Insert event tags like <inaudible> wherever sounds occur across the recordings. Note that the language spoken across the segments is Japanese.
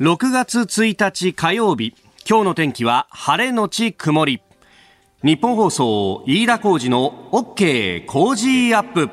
6月1日火曜日今日の天気は晴れのち曇り。日本放送飯田浩二の OK 工事アップ。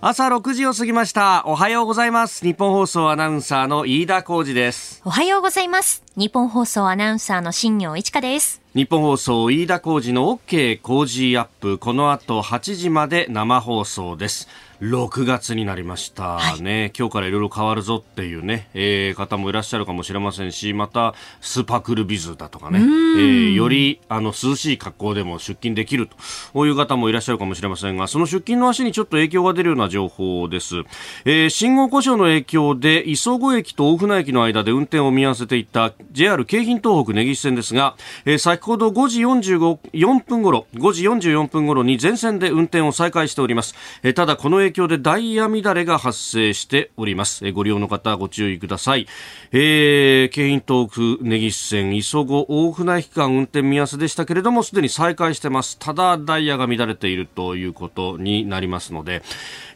朝6時を過ぎました。おはようございます。日本放送アナウンサーの飯田浩二です。おはようございます。日本放送アナウンサーの新業一華です。日本放送飯田浩二の OK 工事アップ。この後8時まで生放送です6月になりましたね、はい、今日からいろいろ変わるぞっていうね、えー、方もいらっしゃるかもしれませんしまたスパクルビズだとかね、えー、よりあの涼しい格好でも出勤できるという方もいらっしゃるかもしれませんがその出勤の足にちょっと影響が出るような情報です、えー、信号故障の影響で磯子駅と大船駅の間で運転を見合わせていた JR 京浜東北根岸線ですが、えー、先ほど5時45 4分頃5時44分頃に全線で運転を再開しております、えー、ただこの影響でダイヤ乱れが発生しております。ご利用の方ご注意ください。えー、京浜東北根岸線磯子大船駅間運転見合わせでしたけれども、すでに再開してます。ただダイヤが乱れているということになりますので、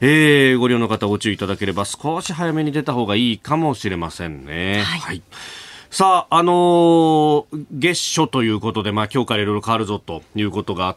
えー、ご利用の方ご注意いただければ少し早めに出た方がいいかもしれませんね。はい、はいさあ、あのー、月初ということで、まあ、今日からいろいろ変わるぞということがあっ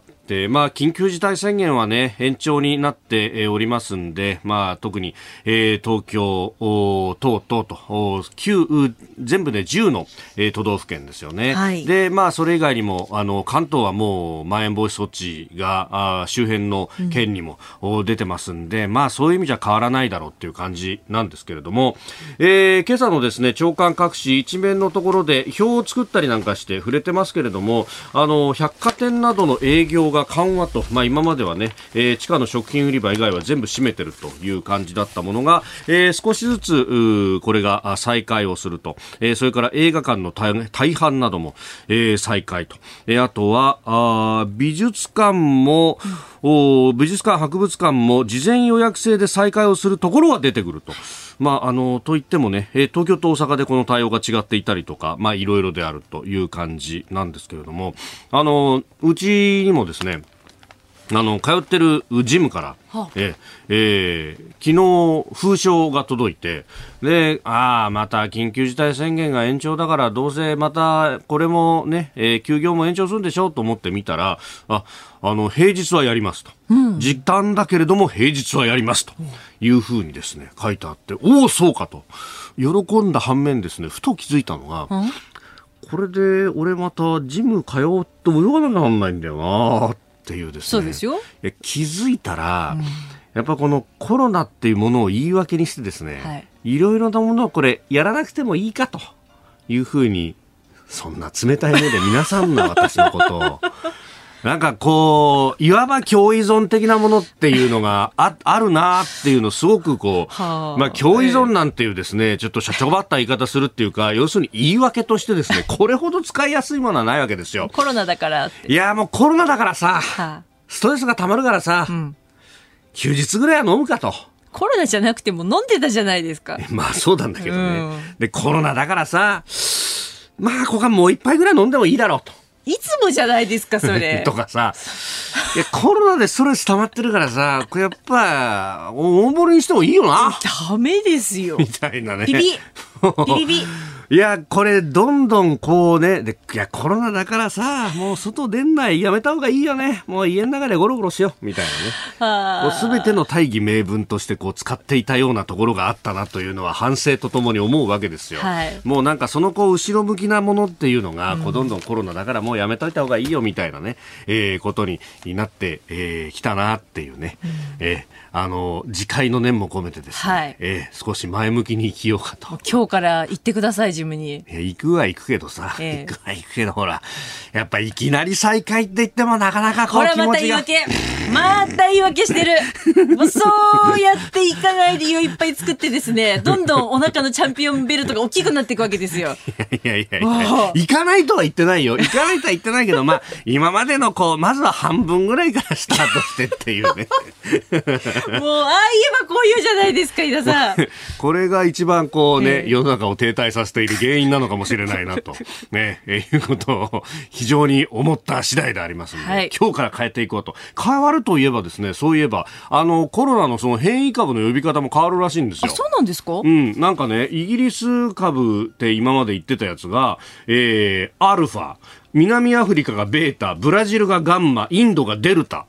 まあ、緊急事態宣言はね、延長になっておりますんで、まあ、特に、えー、東京、等々と、9、全部で10の、えー、都道府県ですよね。はい、で、まあ、それ以外にも、あの、関東はもう、まん延防止措置が、あ周辺の県にも、うん、出てますんで、まあ、そういう意味じゃ変わらないだろうっていう感じなんですけれども、えー、今朝のですね、長官各紙一面のところで表を作ったりなんかして触れてますけれども、あの、百貨店などの営業が緩和と、まあ、今まではね、えー、地下の食品売り場以外は全部閉めてるという感じだったものが、えー、少しずつこれが再開をすると、えー、それから映画館の大半なども、えー、再開と、えー、あとはあ美術館も、お美術館、博物館も事前予約制で再開をするところは出てくると。まあ、あの、といってもね、え東京と大阪でこの対応が違っていたりとか、まあ、いろいろであるという感じなんですけれども、あの、うちにもですね、あの、通ってるジムから、はあ、ええー、昨日封書が届いて、で、ああ、また緊急事態宣言が延長だから、どうせまたこれもね、えー、休業も延長するんでしょうと思ってみたら、あ、あの、平日はやりますと。うん、時短だけれども平日はやりますというふうにですね、書いてあって、おお、そうかと。喜んだ反面ですね、ふと気づいたのが、うんこれで俺またジム通って泳がなきゃなんないんだよなっっていうですね。そうですよ。気づいたら、うん、やっぱこのコロナっていうものを言い訳にしてですね、はい、いろいろなものをこれやらなくてもいいかというふうにそんな冷たい目で皆さんの私のことをなんかこう、いわば共依存的なものっていうのがああるなっていうのすごくこう、はあ、まあ共依存なんていうですね、ちょっと社長ばった言い方するっていうか、要するに言い訳としてですね、<laughs> これほど使いやすいものはないわけですよ。コロナだからいやもうコロナだからさ、はあ、ストレスが溜まるからさ、うん、休日ぐらいは飲むかと。コロナじゃなくても飲んでたじゃないですか。<laughs> まあそうなんだけどね。うん、で、コロナだからさ、まあここはもう一杯ぐらい飲んでもいいだろうと。いつもじゃないですか、それ。<laughs> とかさ。いや、コロナでストレス溜まってるからさ、これやっぱ、大盛りにしてもいいよな。ダメですよ。みたいなね。ビビ。ビビビ。いや、これ、どんどんこうね、で、いや、コロナだからさ、もう外出んない、やめた方がいいよね。もう家の中でゴロゴロしよう、みたいなね。すべての大義名分としてこう使っていたようなところがあったなというのは反省とともに思うわけですよ。はい、もうなんかそのこう、後ろ向きなものっていうのが、こう、どんどんコロナだからもうやめといた方がいいよ、みたいなね、えー、ことになってき、えー、たなっていうね。うん、えーあの次回の念も込めてですね、はい、えー、少し前向きに生きようかと。今日から行ってくださいジムに、えー、行くは行くけどさ、えー、行くは行くけどほらやっぱいきなり再開って言ってもなかなかこう気持ちが。また言い訳。また言い訳してる。<laughs> もうそうやっていかない理由いっぱい作ってですね。どんどんお腹のチャンピオンベルトが大きくなっていくわけですよ。いやいやいや行かないとは言ってないよ。行かないとは言ってないけどまあ今までのこうまずは半分ぐらいからスタートしてっていうねもう、ああ言えばこういうじゃないですか、井田さん。<laughs> これが一番こうね、えー、世の中を停滞させているる原因なのかもしれないなと、<laughs> ね、えいうことを非常に思った次第でありますので、はい、今日から変えていこうと。変わるといえばですね、そういえば、あの、コロナのその変異株の呼び方も変わるらしいんですよ。そうなんですか？うん、なんかね、イギリス株って今まで言ってたやつが、えー、アルファ、南アフリカがベータ、ブラジルがガンマ、インドがデルタ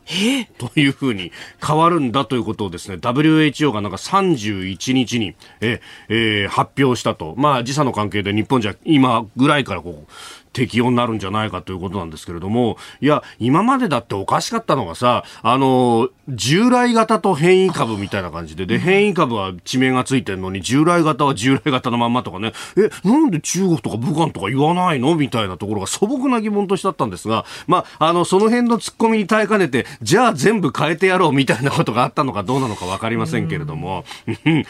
というふうに変わるんだということをですね、WHO がなんか31日にえ、えー、発表したと。まあ時差の関係で日本じゃ今ぐらいからこう、適用になるんじゃないかということなんですけれども、いや、今までだっておかしかったのがさ、あの、従来型と変異株みたいな感じで、で、変異株は地名がついてるのに、従来型は従来型のまんまとかね、え、なんで中国とか武漢とか言わないのみたいなところが素朴な疑問としてあったんですが、まあ、あの、その辺の突っ込みに耐えかねて、じゃあ全部変えてやろうみたいなことがあったのかどうなのかわかりませんけれども、言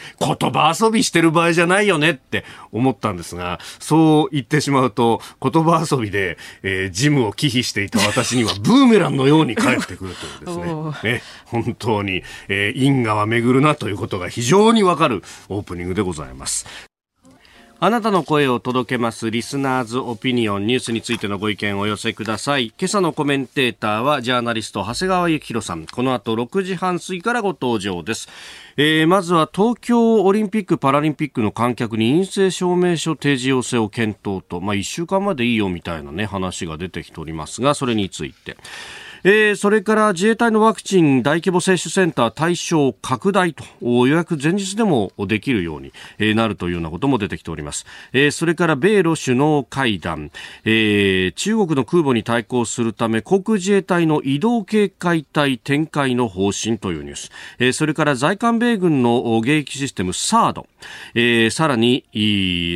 葉遊びしてる場合じゃないよねって思ったんですが、そう言ってしまうと、言葉遊びで、えー、ジムを忌避していた私にはブーメランのように返ってくるというですね。<laughs> ね本当に、えー、因果は巡るなということが非常にわかるオープニングでございます。あなたの声を届けますリスナーズオピニオンニュースについてのご意見をお寄せください。今朝のコメンテーターはジャーナリスト長谷川幸宏さん。この後6時半過ぎからご登場です。えー、まずは東京オリンピック・パラリンピックの観客に陰性証明書提示要請を検討と、まあ、1週間までいいよみたいなね話が出てきておりますがそれについて。えー、それから自衛隊のワクチン大規模接種センター対象拡大と予約前日でもできるように、なるというようなことも出てきております、えー、それから米ロ首脳会談、えー、中国の空母に対抗するため航空自衛隊の移動警戒隊展開の方針というニュース、えー、それから在韓米軍の迎撃システムサード、えー、さらに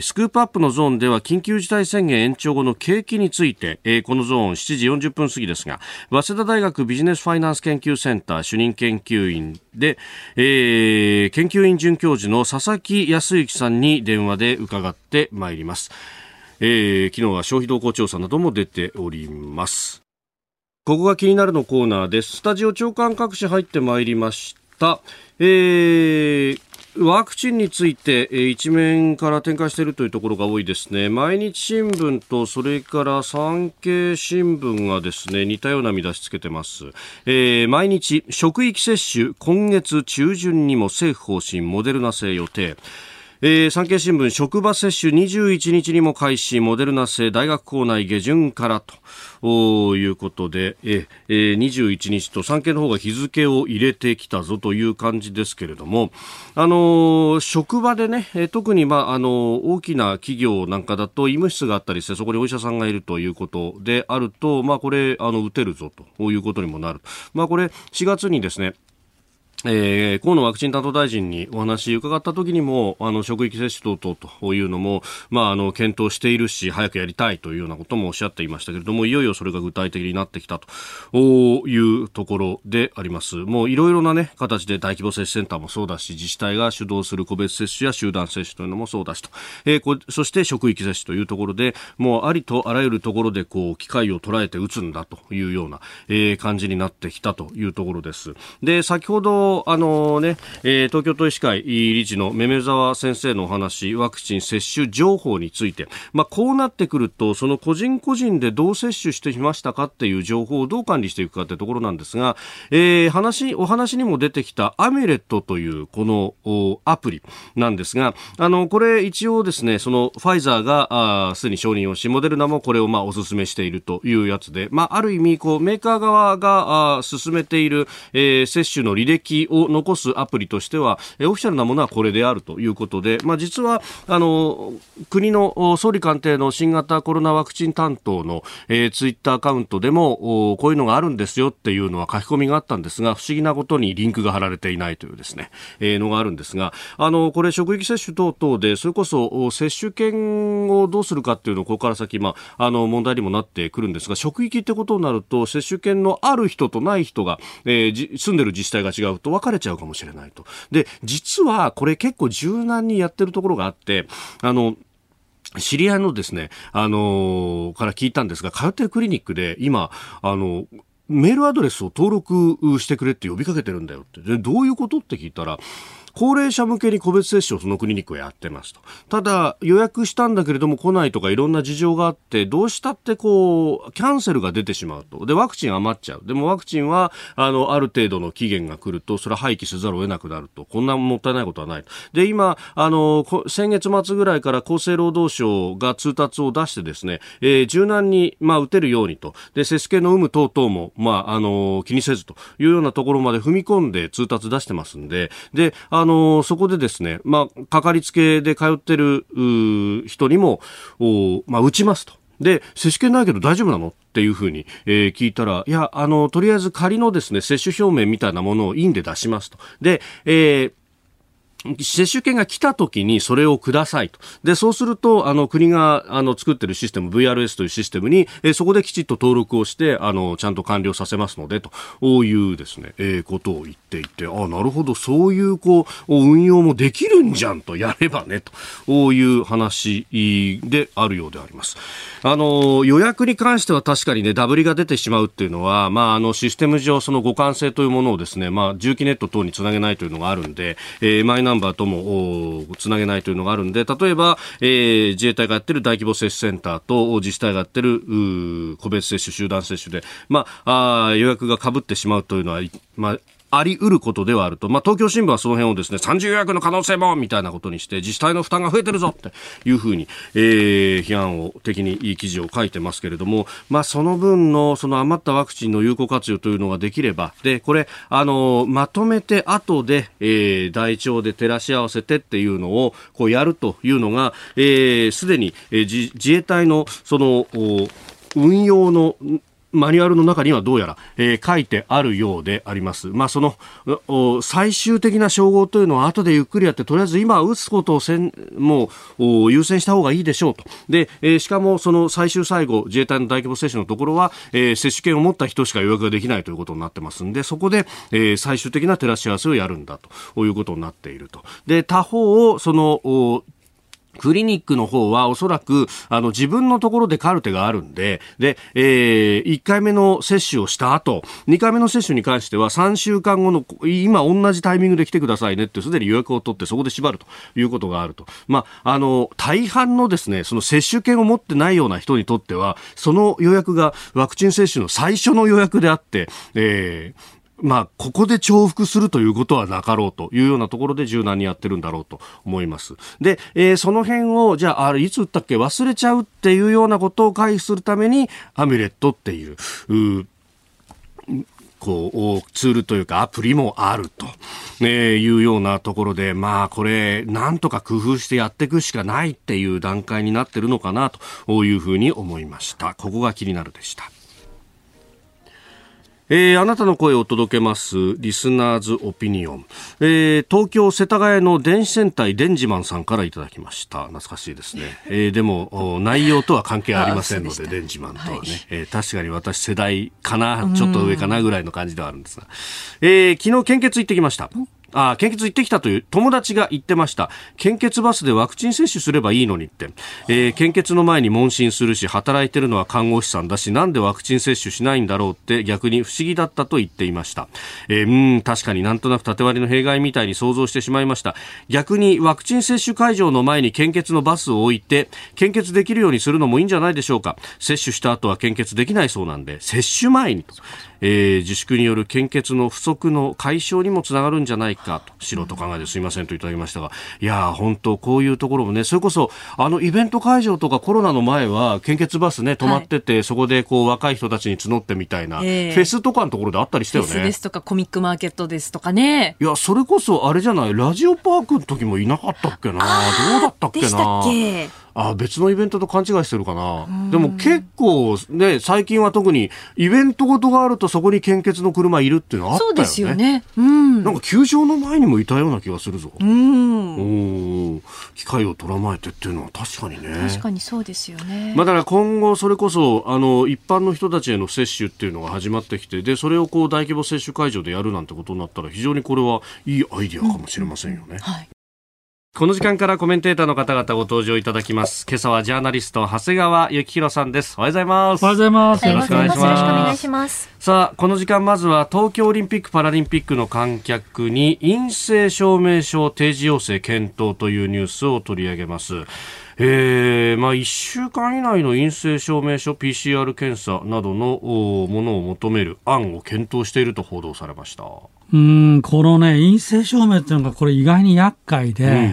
スクープアップのゾーンでは緊急事態宣言延長後の景気について、えー、このゾーン7時40分過ぎですが早稲田大学ビジネスファイナンス研究センター主任研究員で、えー、研究員准教授の佐々木康之さんに電話で伺ってまいります。えー、昨日は消費動向調査なども出ております。ここが気になるのコーナーです。スタジオ長官各紙入ってまいりました。えー、ワクチンについて、え一面から展開しているというところが多いですね。毎日新聞と、それから産経新聞がですね、似たような見出しつけてます。えー、毎日、職域接種、今月中旬にも政府方針、モデルナ製予定。えー、産経新聞職場接種21日にも開始モデルナ製大学校内下旬からと。いうことで、えー、21日と産経の方が日付を入れてきたぞという感じですけれども、あのー、職場でね、特に、まあ、あの大きな企業なんかだと医務室があったりしてそこにお医者さんがいるということであると、まあ、これあの打てるぞということにもなる、まあ、これ4月にですねえー、河野ワクチン担当大臣にお話伺った時にも、あの、職域接種等々というのも、まあ、あの、検討しているし、早くやりたいというようなこともおっしゃっていましたけれども、いよいよそれが具体的になってきたというところであります。もういろいろなね、形で大規模接種センターもそうだし、自治体が主導する個別接種や集団接種というのもそうだしと、えー、こそして職域接種というところで、もうありとあらゆるところで、こう、機会を捉えて打つんだというような、えー、感じになってきたというところです。で、先ほど、あのね、えー、東京都医師会理事のめめ沢先生のお話、ワクチン接種情報について、まあ、こうなってくると、その個人個人でどう接種してきましたかっていう情報をどう管理していくかってところなんですが、えー、話、お話にも出てきたアメレットというこのアプリなんですが、あの、これ一応ですね、そのファイザーがすでに承認をし、モデルナもこれをまあお勧めしているというやつで、まあ、ある意味、こう、メーカー側が進めている、えー、接種の履歴を残すアプリとしては、オフィシャルなものはこれであるということで、まあ、実はあの国の総理官邸の新型コロナワクチン担当の、えー、ツイッターアカウントでもこういうのがあるんですよっていうのは書き込みがあったんですが不思議なことにリンクが貼られていないというですね、えー、のがあるんですがあのこれ職域接種等々でそれこそ接種券をどうするかっていうのをここから先、まあ、あの問題にもなってくるんですが職域ってことになると接種券のある人とない人が、えー、住んでる自治体が違うと分かれちゃうかもしれないと。で、実はこれ結構柔軟にやってるところがあって、あの、知り合いのですね、あのー、から聞いたんですが、通ってるクリニックで今、あの、メールアドレスを登録してくれって呼びかけてるんだよって。で、どういうことって聞いたら、高齢者向けに個別接種をそのクリニックはやってますと。ただ、予約したんだけれども来ないとかいろんな事情があって、どうしたってこう、キャンセルが出てしまうと。で、ワクチン余っちゃう。でもワクチンは、あの、ある程度の期限が来ると、それは廃棄せざるを得なくなると。こんなもったいないことはない。で、今、あの、先月末ぐらいから厚生労働省が通達を出してですね、えー、柔軟に、まあ、打てるようにと。で、接種券の有無等々も、まあ、あの、気にせずというようなところまで踏み込んで通達出してますんで、で、あの、のそこでですね、まあ、かかりつけで通ってる人にも、まあ、打ちますと。で、接種券ないけど大丈夫なのっていうふうに、えー、聞いたら、いや、あの、とりあえず仮のですね、接種表明みたいなものを院で出しますと。で、えー接種券が来た時にそれをくださいと。で、そうすると、あの、国が、あの、作ってるシステム、VRS というシステムに、えそこできちっと登録をして、あの、ちゃんと完了させますので、というですね、えー、ことを言っていて、あ、なるほど、そういう、こう、運用もできるんじゃんと、やればね、という話であるようであります。あの、予約に関しては確かにね、ダブりが出てしまうっていうのは、まあ、あの、システム上、その互換性というものをですね、まあ、重機ネット等につなげないというのがあるんで、えー、マイナンバーともつなげないというのがあるんで、例えば、えー、自衛隊がやってる大規模接種センターと自治体がやってる個別接種、集団接種で、まあ、あ予約がかぶってしまうというのは、まあ、あり得ることではあると。まあ、東京新聞はその辺をですね、30予約の可能性もみたいなことにして、自治体の負担が増えてるぞっていうふうに、えー、批判を的にいい記事を書いてますけれども、まあ、その分の、その余ったワクチンの有効活用というのができれば、で、これ、あの、まとめて後で、えー、台帳で照らし合わせてっていうのを、こうやるというのが、えー、すでに、えー、自衛隊の、その、運用のマニュアルの中にはどうやら、えー、書いてあるようであります。まあ、その最終的な称号というのは後でゆっくりやってとりあえず今打つことをせんもう優先した方がいいでしょうとで、えー、しかもその最終最後自衛隊の大規模接種のところは、えー、接種券を持った人しか予約ができないということになってますんでそこで、えー、最終的な照らし合わせをやるんだということになっているとで他方をそのクリニックの方はおそらくあの自分のところでカルテがあるんで、で、えー、1回目の接種をした後、2回目の接種に関しては3週間後の今同じタイミングで来てくださいねってすでに予約を取ってそこで縛るということがあると。まあ、あの、大半のですね、その接種券を持ってないような人にとっては、その予約がワクチン接種の最初の予約であって、えー、まあ、ここで重複するということはなかろうというようなところで柔軟にやってるんだろうと思います。で、えー、その辺を、じゃあ、あれ、いつ打ったっけ？忘れちゃうっていうようなことを回避するために、アミュレットっていう、うこう、ツールというかアプリもあると、ね、いうようなところで、まあこれ、なんとか工夫してやっていくしかないっていう段階になってるのかなというふうに思いました。ここが気になるでした。えー、あなたの声を届けますリスナーズオピニオン、えー、東京世田谷の電子戦隊デンジマンさんからいただきました。懐かしいですね、えー、でも内容とは関係ありませんのでデンジマンとはね、はい、えー、確かに私世代かなちょっと上かなぐらいの感じではあるんですが、えー、昨日献血行ってきましたあ献血行ってきたという友達が言ってました。献血バスでワクチン接種すればいいのにって。えー、献血の前に問診するし、働いてるのは看護師さんだし、なんでワクチン接種しないんだろうって逆に不思議だったと言っていました。えー、うん、確かになんとなく縦割りの弊害みたいに想像してしまいました。逆にワクチン接種会場の前に献血のバスを置いて、献血できるようにするのもいいんじゃないでしょうか。接種した後は献血できないそうなんで、接種前にと。えー、自粛による献血の不足の解消にもつながるんじゃないかと。素人考えですいませんといただきましたが。いや本当こういうところもねそれこそあのイベント会場とかコロナの前は献血バスね止まってて、はい、そこでこう若い人たちに募ってみたいな、えー、フェスとかのところであったりしたよね。フェスですとかコミックマーケットですとかね。いやそれこそあれじゃない？ラジオパークの時もいなかったっけな？どうだったっけな？あ別のイベントと勘違いしてるかな。でも結構ね、最近は特にイベントごとがあるとそこに献血の車いるっていうのはあったよね。そうですよね。うん。なんか球場の前にもいたような気がするぞ。うん。お機会を捉まえてっていうのは確かにね。確かにそうですよね。まあだから今後それこそ、あの、一般の人たちへの接種っていうのが始まってきて、で、それをこう大規模接種会場でやるなんてことになったら非常にこれはいいアイディアかもしれませんよね。うんうん、はい。この時間からコメンテーターの方々ご登場いただきます。今朝はジャーナリスト、長谷川幸宏さんです。おはようございます。おはようございます。よろしくお願いします。よろしくお願いします。さあ、この時間まずは東京オリンピック・パラリンピックの観客に陰性証明書提示要請検討というニュースを取り上げます。えーまあ、1週間以内の陰性証明書 PCR 検査などのものを求める案を検討していると報道されました。うんこのね、陰性証明っていうのが、これ意外に厄介で、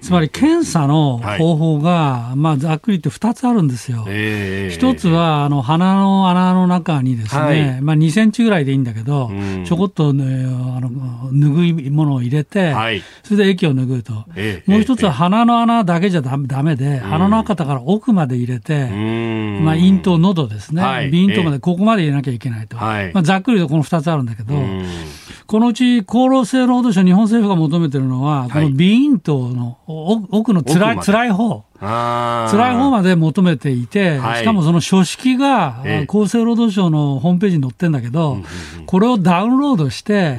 つまり検査の方法が、はい、まあ、ざっくり言って2つあるんですよ。えー、1つは、あの、鼻の穴の中にですね、はい、まあ、2センチぐらいでいいんだけど、ちょこっと、ね、あの、拭い物を入れて、はい、それで液を拭うと。えー、もう1つは鼻の穴だけじゃだめで、鼻の中から奥まで入れて、まあ、咽頭、喉ですね、鼻咽頭まで、ここまで入れなきゃいけないと。まあ、ざっくりとこの2つあるんだけど、このうち厚労省労働省、日本政府が求めてるのは、この鼻咽頭の奥のつらい、辛い方。辛い方まで求めていて、しかもその書式が厚生労働省のホームページに載ってんだけど、これをダウンロードして、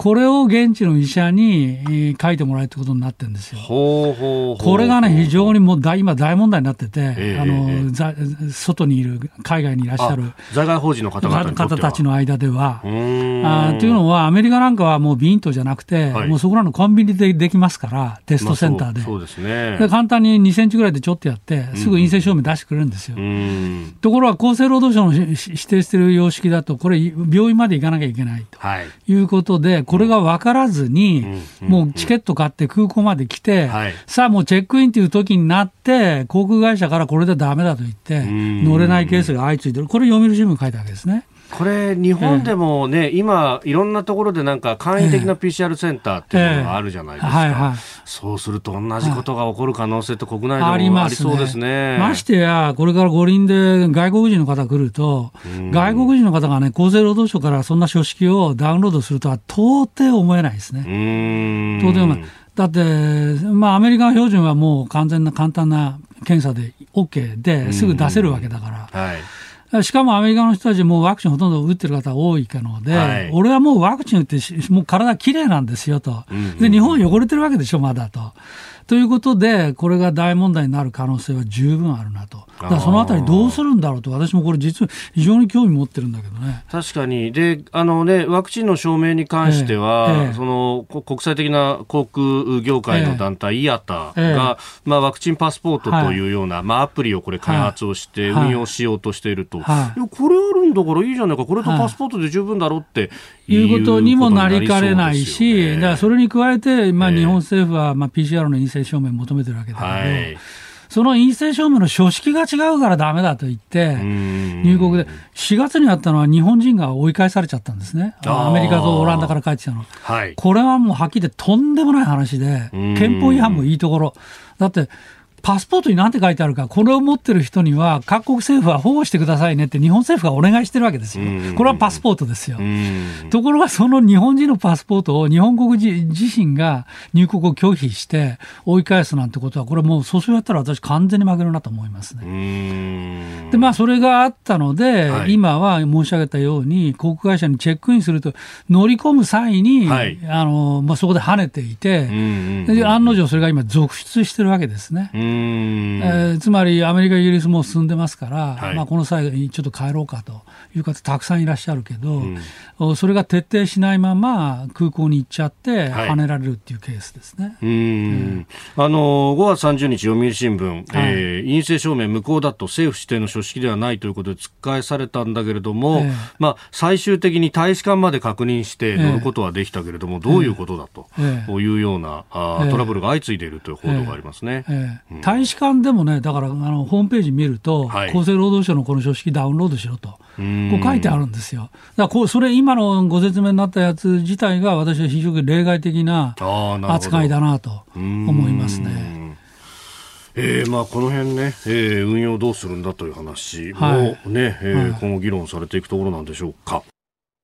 これを現地の医者に書いてもらえるってことになってるんですよ。これがね、非常にもう大今、大問題になってて、えー、あの、えー、外にいる、海外にいらっしゃる在外邦人の方々方たちの間では。あというのは、アメリカなんかはもうビントじゃなくて、はい、もうそこらのコンビニでできますから、テストセンターで。まあ、そうですねで。簡単に2センチぐらいでちょっとやって、すぐ陰性証明出してくれるんですよ。ところが、厚生労働省の指定している様式だと、これ、病院まで行かなきゃいけないということで、これが分からずに、もうチケット買って空港まで来て、さあもうチェックインという時になって、航空会社からこれでだめだと言って、乗れないケースが相次いでる、これ、読売新聞書いたわけですね。これ、日本でもね、えー、今、いろんなところでなんか簡易的な PCR センターっていうのがあるじゃないですか、はいはい、そうすると同じことが起こる可能性って国内でもありそうですね。ましてや、これから五輪で外国人の方来ると、外国人の方がね、厚生労働省からそんな書式をダウンロードするとは到底思えないですね。到底。だって、まあ、アメリカ標準はもう完全な簡単な検査で OK ですぐ出せるわけだから。はいしかもアメリカの人たちもワクチンほとんど打ってる方多いので、はい、俺はもうワクチン打って、もう体きれいなんですよと、で日本は汚れてるわけでしょ、まだと。ということで、これが大問題になる可能性は十分あるなと。だそのあたりどうするんだろうと、私もこれ、実は非常に興味持ってるんだけどね。確かに、であのね、ワクチンの証明に関しては、ええ。その国際的な航空業界の団体、え、イアタが、まあ、ワクチンパスポートというような、はい、まあ、アプリをこれ、開発をして運用しようとしていると、はい、これあるんだからいいじゃないか、これとパスポートで十分だろうっていうことにもなりかねないし、だからそれに加えて、まあ、日本政府は、まあ、PCR の陰性証明を求めてるわけだけど。はい。その陰性証明の書式が違うからだめだと言って、入国で、4月にあったのは日本人が追い返されちゃったんですね、アメリカとオランダから帰ってきたの、はい、これはもうはっきり言ってとんでもない話で、憲法違反もいいところ、だって、パスポートに何て書いてあるか、これを持ってる人には、各国政府は保護してくださいねって日本政府がお願いしてるわけですよ。これはパスポートですよ。ところが、その日本人のパスポートを日本国自身が入国を拒否して追い返すなんてことは、これもう訴訟やったら私完全に負けるなと思いますね。で、まあ、それがあったので、はい、今は申し上げたように、航空会社にチェックインすると、乗り込む際に、はい、あの、まあ、そこで跳ねていて、案の定それが今続出してるわけですね。えー、つまりアメリカ、イギリスも進んでますから、はい、まあ、この際にちょっと帰ろうかという方、たくさんいらっしゃるけど、うん、それが徹底しないまま空港に行っちゃって、はねられるっていうケースですね、うん、あの5月30日、読売新聞、はい、えー、陰性証明無効だと政府指定の書式ではないということで突っ返されたんだけれども、えー、まあ、最終的に大使館まで確認して乗ることはできたけれども、えー、どういうことだというような、あトラブルが相次いでいるという報道がありますね。うん大使館でもね、だからあのホームページ見ると、はい、厚生労働省のこの書式ダウンロードしろと、こう書いてあるんですよ。だからこうそれ、今のご説明になったやつ自体が、私は非常に例外的な扱いだなと思いますね。えーまあ、この辺ね、えー、運用どうするんだという話もね、はい、えー、今後議論されていくところなんでしょうか。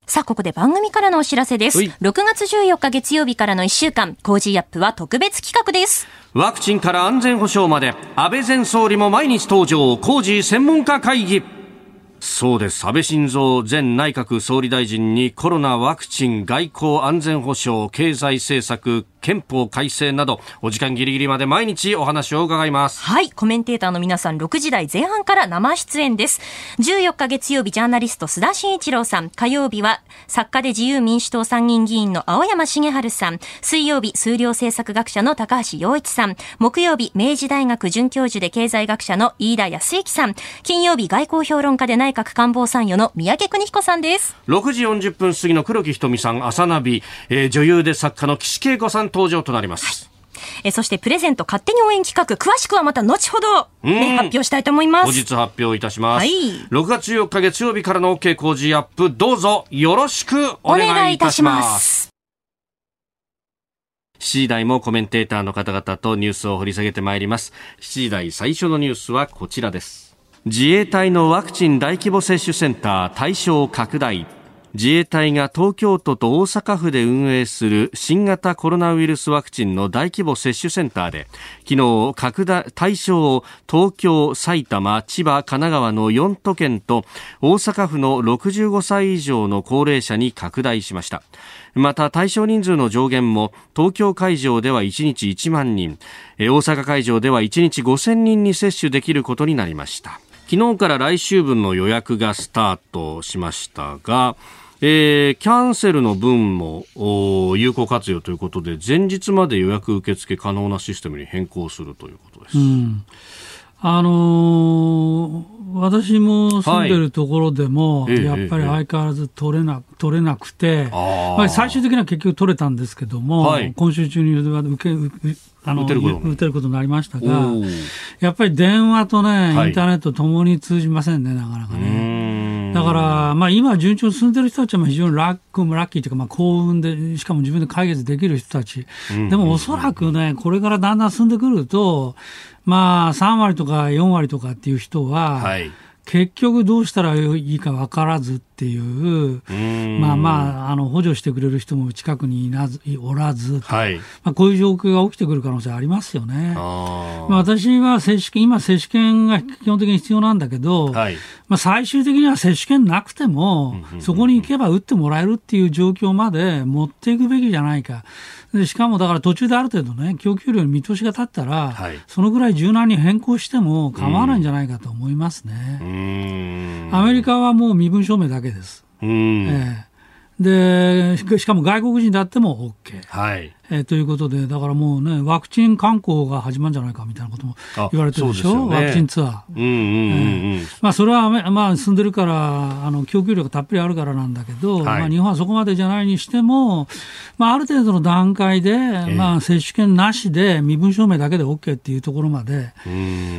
さあ、ここで番組からのお知らせです。6月14日月曜日からの1週間、コージーアップは特別企画です。ワクチンから安全保障まで、安倍前総理も毎日登場、コージー専門家会議。そうです。安倍晋三前内閣総理大臣にコロナワクチン外交安全保障経済政策憲法改正などお時間ギリギリまで毎日お話を伺います。はいコメンテーターの皆さん6時台前半から生出演です。14日月曜日ジャーナリスト須田慎一郎さん。火曜日は作家で自由民主党参議院議員の青山茂春さん。水曜日数量政策学者の高橋洋一さん。木曜日明治大学准教授で経済学者の飯田康之さん。金曜日外交評論家で内閣官房参与の三宅邦彦さんです。6時40分過ぎの黒木瞳さん朝ナビ、えー、女優で作家の岸恵子さん登場となります。えそしてプレゼント勝手に応援企画詳しくはまた後ほど、ね、発表したいと思います。後日発表いたします、はい、6月14日月曜日からの OK 工事アップどうぞよろしくお願いいたします。7時台もコメンテーターの方々とニュースを掘り下げてまいります。7時台最初のニュースはこちらです自衛隊のワクチン大規模接種センター対象拡大。自衛隊が東京都と大阪府で運営する新型コロナウイルスワクチンの大規模接種センターで昨日拡大対象を東京、埼玉、千葉、神奈川の4都県と大阪府の65歳以上の高齢者に拡大しました。また対象人数の上限も東京会場では1日1万人。大阪会場では1日5000人に接種できることになりました。昨日から来週分の予約がスタートしましたがえー、キャンセルの分も有効活用ということで前日まで予約受付可能なシステムに変更するということです。うん。あのー、私も住んでるところでも、はい、やっぱり相変わらず取れな取れなくて、まあ、最終的には結局取れたんですけども、はい、今週中に受けあの打てること打てることになりましたが、やっぱり電話とね、インターネットともに通じませんね、なかなかね。だから、まあ、今、順調に進んでる人たちは非常にラックもラッキーというか、まあ、幸運で、しかも自分で解決できる人たち、でもおそらくね、これからだんだん進んでくると、まあ、3割とか4割とかっていう人は、はい。結局どうしたらいいか分からずっていう、うまあまあ、あの補助してくれる人も近くにいなずおらず、はい、まあ、こういう状況が起きてくる可能性ありますよね。あまあ、私は接種券、今、接種券が基本的に必要なんだけど、はい、まあ、最終的には接種券なくても、そこに行けば打ってもらえるっていう状況まで持っていくべきじゃないか。でしかもだから途中である程度ね、供給量に見通しが立ったら、はい、そのぐらい柔軟に変更しても構わないんじゃないかと思いますね。アメリカはもう身分証明だけです。えーでしかも外国人であっても OK、はいえー、ということで、だからもうね、ワクチン観光が始まるんじゃないかみたいなことも言われてるでしょ、ね、ワクチンツアー。まあ、それは、まあ、住んでるから、あの供給量がたっぷりあるからなんだけど、はい、まあ、日本はそこまでじゃないにしても、まあ、ある程度の段階で、まあ、接種券なしで、身分証明だけで OK っていうところまで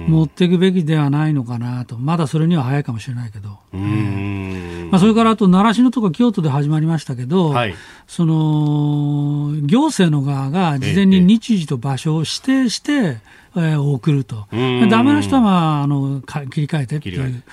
持っていくべきではないのかなと、まだそれには早いかもしれないけど。まあ、それからあと、習志野とか京都で始まりましたけど、はい、その行政の側が事前に日時と場所を指定して、えー、送ると、だめな人は、まあ、あの切り替えてっていう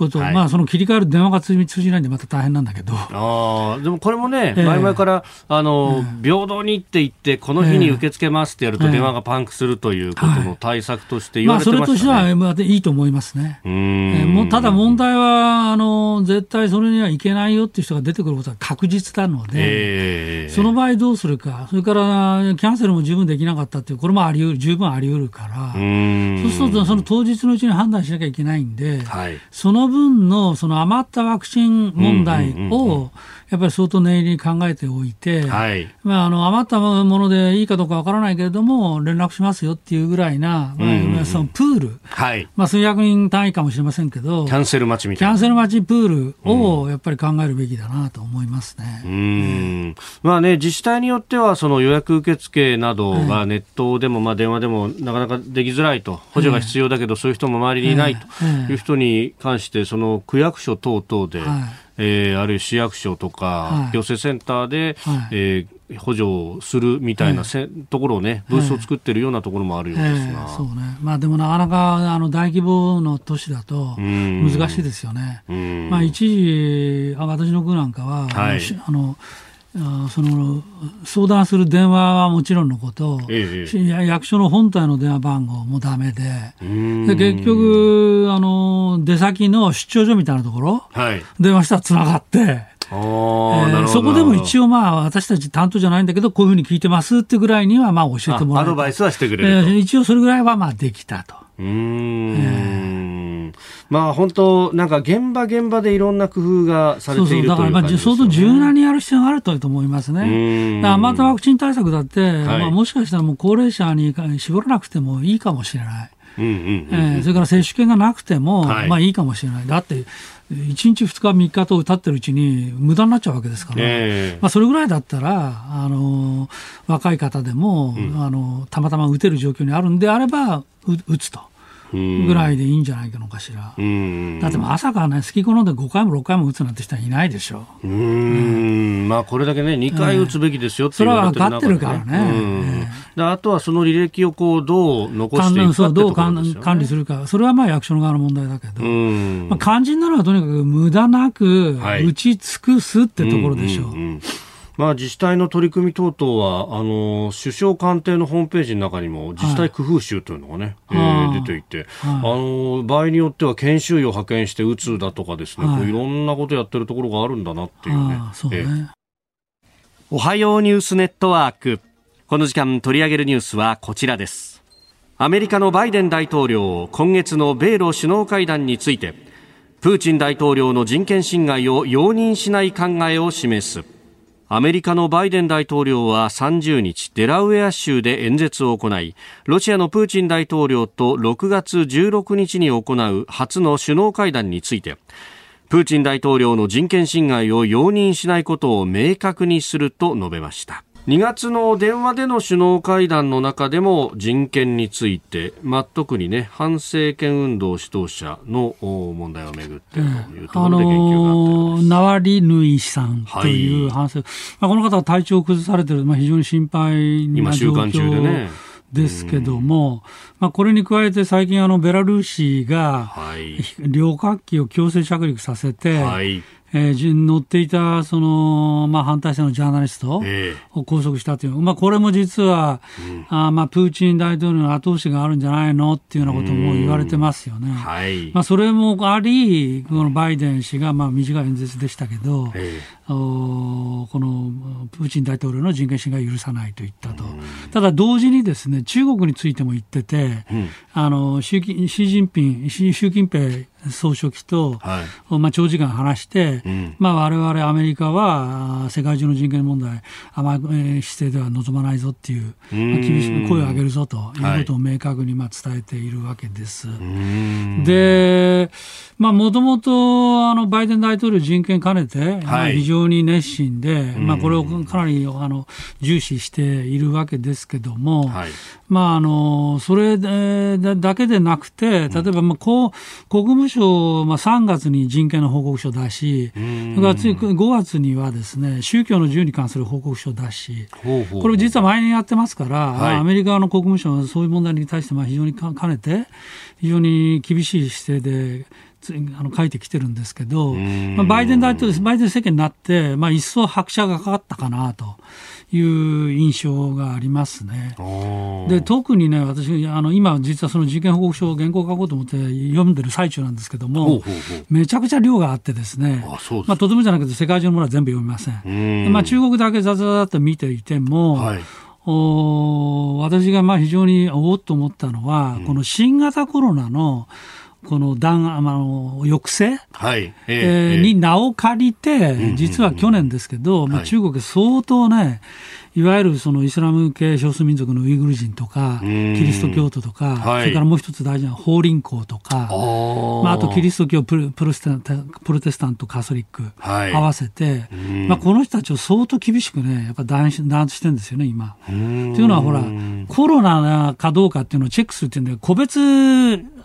ことはい、まあ、その切り替える電話が通じないんで、また大変なんだけど。あでもこれもね、えー、前々からあの、えー、平等にって言って、この日に受け付けますってやると、電話がパンクするということの対策として言われてました、ね、まあ、それとしては、まあ、いいと思いますね。うん。えー、もうただ問題はあの、絶対それにはいけないよっていう人が出てくることは確実なので、えー、その場合どうするか、それからキャンセルも十分できなかったっていう、これもあり得る十分あり得るから、そうすると、その当日のうちに判断しなきゃいけないんで、はい、その分のその余ったワクチン問題を、やっぱり相当念入りに考えておいて、はい、まあ、あの余ったものでいいかどうかわからないけれども、連絡しますよっていうぐらいな、まあ、そのプール、はい、まあ、数百人単位かもしれませんけど、キャンセル待ちみたいな。キャンセル待ちプールをやっぱり考えるべきだなと思いますね。うん、まあね、自治体によっては、その予約受付などがネットでも、まあ、電話でもなかなかできづらいと、補助が必要だけど、そういう人も周りにいないと。いう人に関して、その区役所等々で、はいえー、あるいは市役所とか、行政センターで、はい、えー、補助をするみたいなせ、ところをね、ブースを作ってるようなところもあるようですが、そうね、まあ、でもなかなかあの大規模の都市だと難しいですよね。まあ、一時、私の区なんかは、はい、あのその相談する電話はもちろんのこと、ええ、役所の本体の電話番号もだめでで、結局あの、出先の出張所みたいなところ、はい、電話したらつながって。えー、そこでも一応、まあ、私たち担当じゃないんだけど、こういうふうに聞いてますってぐらいには、まあ、教えてもらアドバイスはしてくれる、えー、一応それぐらいは、まあ、できたと。うん、えー、まあ本当、なんか現場現場でいろんな工夫がされているそうそうだからまあ相当柔軟にやる必要があると思いますね。またワクチン対策だって、はい、まあ、もしかしたらもう高齢者に絞らなくてもいいかもしれない。それから接種券がなくても、はい、まあいいかもしれない。だって1日、2日、3日と歌ってるうちに無駄になっちゃうわけですから、えー、まあ、それぐらいだったら、あの若い方でも、うん、あのたまたま打てる状況にあるんであれば、打つと。ぐらいでいいんじゃないのかしら。だって朝からね、好き好んで5回も6回も打つなんて人はいないでしょ。う。うん、まあこれだけね、2回打つべきですよってそれは分かってるからね。であとはその履歴をこうどう残していくかってどう管理するか、それはまあ役所の側の問題だけど、まあ、肝心なのはとにかく無駄なく打ち尽くすってところでしょう。うんうんうんまあ、自治体の取り組み等々はあの首相官邸のホームページの中にも自治体工夫集というのがね、はい、えー、出ていて、はい、あの場合によっては研修医を派遣して打つだとかですね、はい、こういろんなことやってるところがあるんだなっていうね。ね。えー、おはようニュースネットワーク。この時間取り上げるニュースはこちらです。アメリカのバイデン大統領今月の米ロ首脳会談についてプーチン大統領の人権侵害を容認しない考えを示すアメリカのバイデン大統領は30日デラウェア州で演説を行いロシアのプーチン大統領と6月16日に行う初の首脳会談についてプーチン大統領の人権侵害を容認しないことを明確にすると述べました。2月の電話での首脳会談の中でも人権について、まあ、特にね反政権運動指導者の問題をめぐってというところで言及があって、ナワリヌイさんという反政、はい、まあ、この方は体調を崩されている、まあ、非常に心配な状況中でね。ですけども、まあ、これに加えて最近あのベラルーシが旅客機を強制着陸させて、はいえー、乗っていたその、まあ、反対者のジャーナリストを拘束したという、えー、まあ、これも実は、うん、あまあ、プーチン大統領の後押しがあるんじゃないのっていうようなことも言われてますよね。はい、まあ、それもあり、このバイデン氏が、まあ、短い演説でしたけど、えー、おこのプーチン大統領の人権侵害を許さないと言ったと。ただ、同時にですね、中国についても言ってて、うん、あの習近平、習近平総書記と、はい、まあ、長時間話して、うん、まあ、我々アメリカは世界中の人権問題、甘い姿勢では望まないぞっていう、まあ、厳しく声を上げるぞということを明確にまあ伝えているわけです。はい、で、もともとバイデン大統領人権兼ねて、はい、非常に熱心で、まあ、これをかなりあの重視しているわけですけども、はい、まあ、あのそれだけでなくて、例えば、まあ、こう国務省、まあ、3月に人権の報告書を出し、それ5月にはですね宗教の自由に関する報告書を出し、これ、実は前にやってますから、はい、アメリカの国務省はそういう問題に対してまあ非常に兼ねて、非常に厳しい姿勢で、あの書いてきてるんですけど、まあ、バイデン大統領、バイデン政権になって、まあ、一層拍車がかかったかなという印象がありますね。で特にね、私、あの今、実はその事件報告書を原稿を書こうと思って読んでる最中なんですけども、めちゃくちゃ量があってですね、まあ、とてもじゃなくて、世界中のものは全部読みません。ん。まあ、中国だけざざざっと見ていても、はい。お私がまあ非常におおっと思ったのは、うん、この新型コロナのこの弾あの抑制、はい。えー、に名を借りて、実は去年ですけど、まあ、中国相当ね、いわゆるそのイスラム系少数民族のウイグル人とか、キリスト教徒とか、はい、それからもう一つ大事な法輪功とか、あ,、まあ、あとキリスト教プロプロテスタント、カソリック、合わせて、まあ、この人たちを相当厳しくね、やっぱ弾圧してるんですよね、今。というのは、ほら、コロナかどうかっていうのをチェックするっていうんで、個別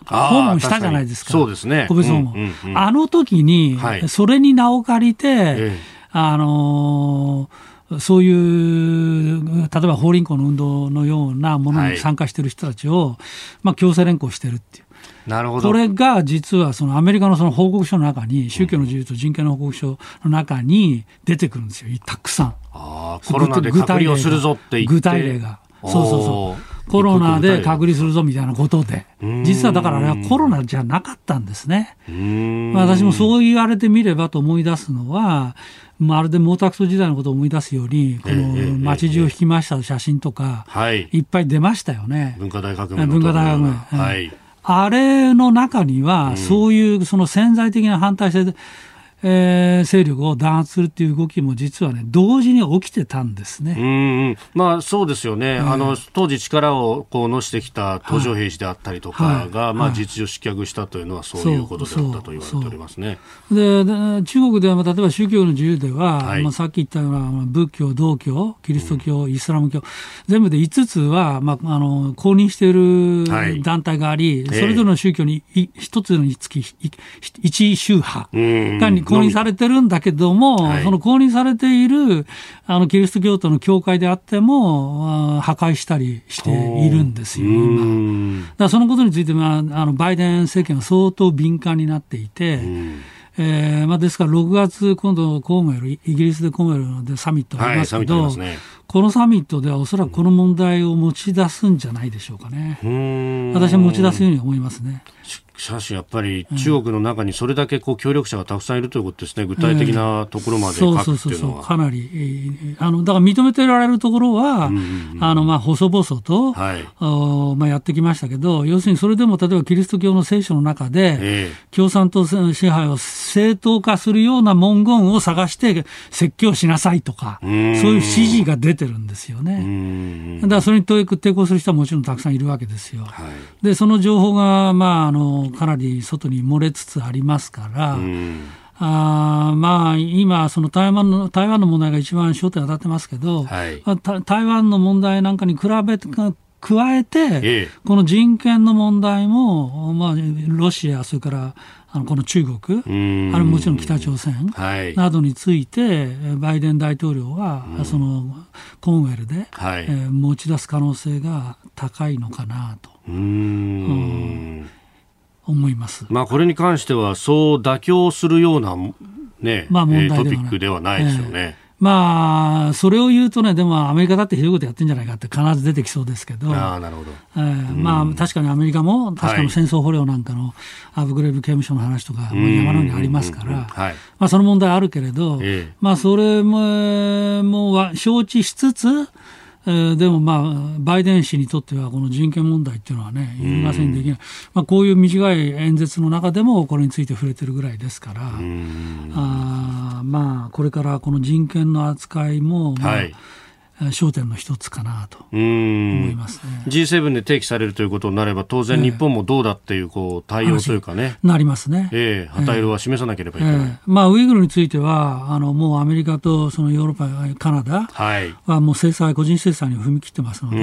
訪問したじゃないですか。そうですね。個別訪問。うんうん、あの時に、それに名を借りて、えあのーそういう、例えば法輪功の運動のようなものに参加している人たちを、はい、まあ、強制連行してるっていう。なるほどこれが実はそのアメリカのその報告書の中に、宗教の自由と人権の報告書の中に出てくるんですよ、たくさん。あコロナで隔離をするぞって言って具体例が。そうそうそう。コロナで隔離するぞみたいなことで、実はだからあれはコロナじゃなかったんですね。私もそう言われてみればと思い出すのは、まるで毛沢東時代のことを思い出すように、この街中を引きました写真とか、い。っぱい出ましたよね。文化大革命文化大革命。はい。あれの中には、そういうその潜在的な反対性えー、勢力を弾圧するっていう動きも実はね、同時に起きてたんですね。うんまあそうですよね。あの、当時力をこう乗してきた東条兵士であったりとかが、はい、まあ実情失脚したというのはそういうことであったと言われておりますね。で中国では、例えば宗教の自由では、はい、まあさっき言ったような仏教、道教、キリスト教、うん、イスラム教、全部で5つは、まあ、あの、公認している団体があり、はい、それぞれの宗教に1つにつき1宗派が公認されてるんだけども、はい、その公認されているあのキリスト教徒の教会であっても、破壊したりしているんですよ、今。だからそのことについて、まあ、あのバイデン政権は相当敏感になっていて、えーまあ、ですから6月、今度、コーンウェル、イギリスでコーンウェルでサミットありますけど、はいね、このサミットではおそらくこの問題を持ち出すんじゃないでしょうかね。私は持ち出すように思いますね。しかしやっぱり中国の中にそれだけこう協力者がたくさんいるということですね、具体的なところまで書くっていうのは。かなり、あのだから認めてられるところは、あのまあ細々と、はい、まあ、やってきましたけど、要するにそれでも例えばキリスト教の聖書の中で、えー、共産党支配を正当化するような文言を探して説教しなさいとか、そういう指示が出てるんですよね。だからそれに抵抗する人はもちろんたくさんいるわけですよ。はい、でその情報が、まあ、あのかなり外に漏れつつありますから、うん、あまあ、今、その台湾の台湾の問題が一番焦点当たってますけど、はい、台湾の問題なんかに比べて、加えて、ええ、この人権の問題も、まあ、ロシア、それからあのこの中国、あれもちろん北朝鮮などについて、バイデン大統領は、そのコンウェルで、はい、えー、持ち出す可能性が高いのかなと。うん思います。まあ、これに関しては、そう妥協するような、ね、まあ問題トピックではないですよね。えーまあ、それを言うとね、でもアメリカだってひどいことやってんじゃないかって必ず出てきそうですけど、あなるほど。えー、まあ、確かにアメリカも、確かに戦争捕虜なんかのアブグレーブ刑務所の話とか、も山のようにありますから、まあ、その問題あるけれど、えまあ、それもも承知しつつ、えー、でも、まあ、バイデン氏にとってはこの人権問題っていうのはね、言いませんできない、まあ、こういう短い演説の中でもこれについて触れてるぐらいですから、あまあ、これからこの人権の扱いも、まあ、はい焦点の一つかなと思いますね。G7 で提起されるということになれば、当然、日本もどうだっていうこう対応というかね、なりますね、えー、旗色は示さなければいけない、えー、まあ、ウイグルについては、あのもうアメリカとそのヨーロッパ、カナダはもう制裁、個人制裁に踏み切ってますので、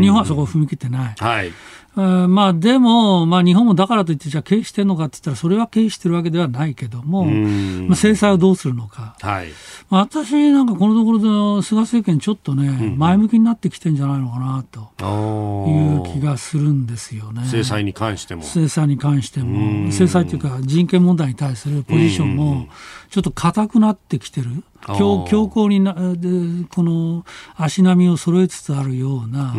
日本はそこを踏み切ってない。はいまあ、でも、まあ、日本もだからといって、じゃあ、経営してるのかって言ったら、それは経営してるわけではないけども、まあ、制裁をどうするのか、はい。まあ、私なんかこのところで、菅政権、ちょっとね、前向きになってきてんじゃないのかなという気がするんですよね。制裁に関しても。制裁に関しても、制裁というか、人権問題に対するポジションも、ちょっと硬くなってきてる。強強硬になでこの足並みを揃えつつあるような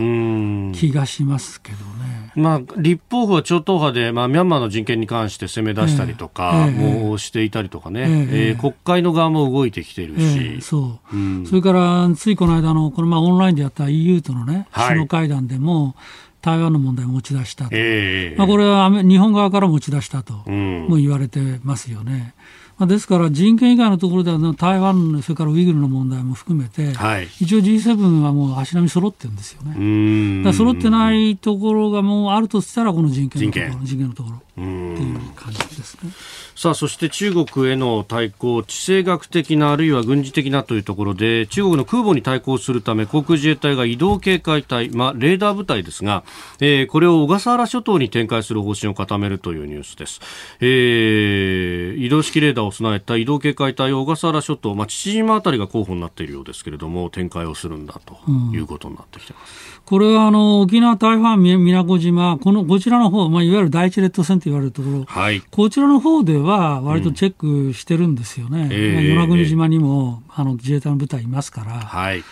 気がしますけどね、まあ、立法府は超党派で、まあ、ミャンマーの人権に関して攻め出したりとか、もしていたりとかね、えー、えー、国会の側も動いてきているし、えー、そう、うん、それからついこの間のこのまあオンラインでやった EU とのね、首脳会談でも、台湾の問題を持ち出したと、えー、まあ、これは日本側から持ち出したとも言われてますよね。まあ、ですから人権以外のところでは台湾、それからウイグルの問題も含めて、はい、一応 G7 はもう足並み揃ってるんですよね。だ揃ってないところがもうあるとしたら、この人権のところ、人権のところっていう感じですね。さあ、そして中国への対抗、地政学的なあるいは軍事的なというところで、中国の空母に対抗するため、航空自衛隊が移動警戒隊、まあ、レーダー部隊ですが、えー、これを小笠原諸島に展開する方針を固めるというニュースです。えー、移動式レーダーを備えた移動警戒隊を小笠原諸島、まあ、父島あたりが候補になっているようですけれども、展開をするんだということになってきてます。うん、これはあの沖縄、台湾、宮古島、このこちらの方、まあ、いわゆる第一列島線と言われるところ、はい、こちらの方では割とチェックしてるんですよね。うん、与那国島にも、あの自衛隊の部隊いますから。はい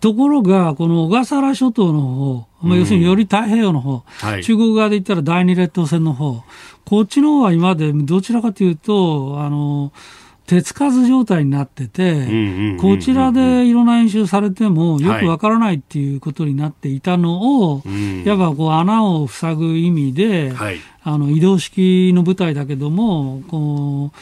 ところが、この小笠原諸島の方、まあ、要するにより太平洋の方、はい、中国側で言ったら第二列島線の方、こっちの方は今までどちらかというと、あの、手つかず状態になってて、こちらでいろんな演習されてもよくわからないっていうことになっていたのを、はい、やっぱこう穴を塞ぐ意味で、はい、あの移動式の部隊だけども、こう、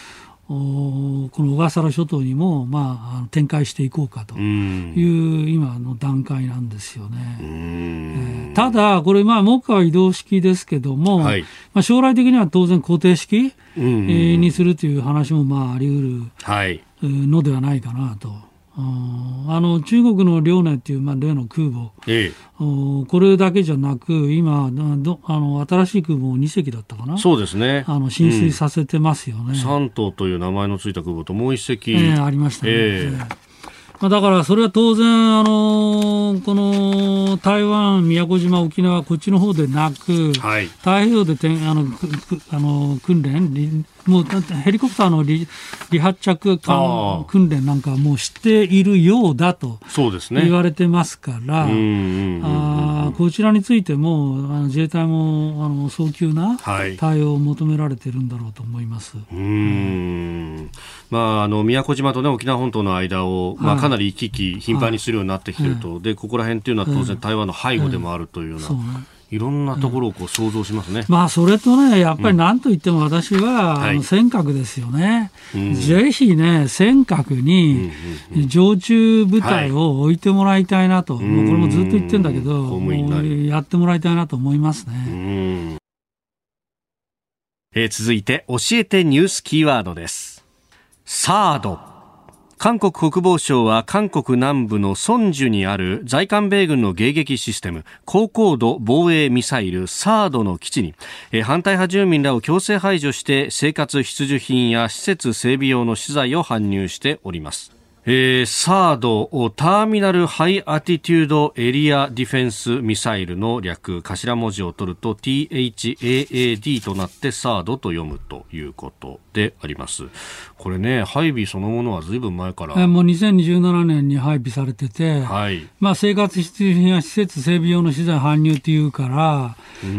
この小笠原諸島にも、まあ、展開していこうかという今の段階なんですよね。えー、ただ、これ、まあ、目下は移動式ですけども、はい、まあ、将来的には当然固定式、にするという話もまああり得るのではないかなと。あの中国の遼寧っていう、まあ、例の空母、ええ、これだけじゃなく、今どあの、新しい空母2隻だったかな、そうですね。あの進水させてますよね、うん、三島という名前のついた空母と、もう1隻、えー、ありましたね。えーだからそれは当然、あのこの台湾、宮古島、沖縄、こっちの方でなく、はい、太平洋であのあの訓練、もうヘリコプターの離離発着訓練なんかもう知っているようだと言われてますから、あこちらについてもあの自衛隊もあの早急な対応を求められているんだろうと思います。はい、うん。まあ、あの宮古島と、ね、沖縄本島の間を、まあ、かなり行き来、頻繁にするようになってきていると、はい、でここら辺っていうのは当然、台湾の背後でもあるというような。いろんなところをこう想像しますね、まあ、それとね、やっぱりなんといっても私は、うん、あの尖閣ですよね、はい、ぜひね、尖閣に常駐部隊を置いてもらいたいなと、はい、もうこれもずっと言ってるんだけど、やってもらいたいなと思いますね。えー、続いて、教えてニュースキーワードです。サード。韓国国防省は韓国南部のソンジュにある在韓米軍の迎撃システム高高度防衛ミサイルサードの基地に反対派住民らを強制排除して生活必需品や施設整備用の資材を搬入しております。えー、サードターミナルハイアティテュードエリアディフェンスミサイルの略頭文字を取ると THAAD となってサードと読むということであります。これね配備そのものはずいぶん前から。もう2017年に配備されてて、はい。まあ、生活必需品や施設整備用の資材搬入っていうから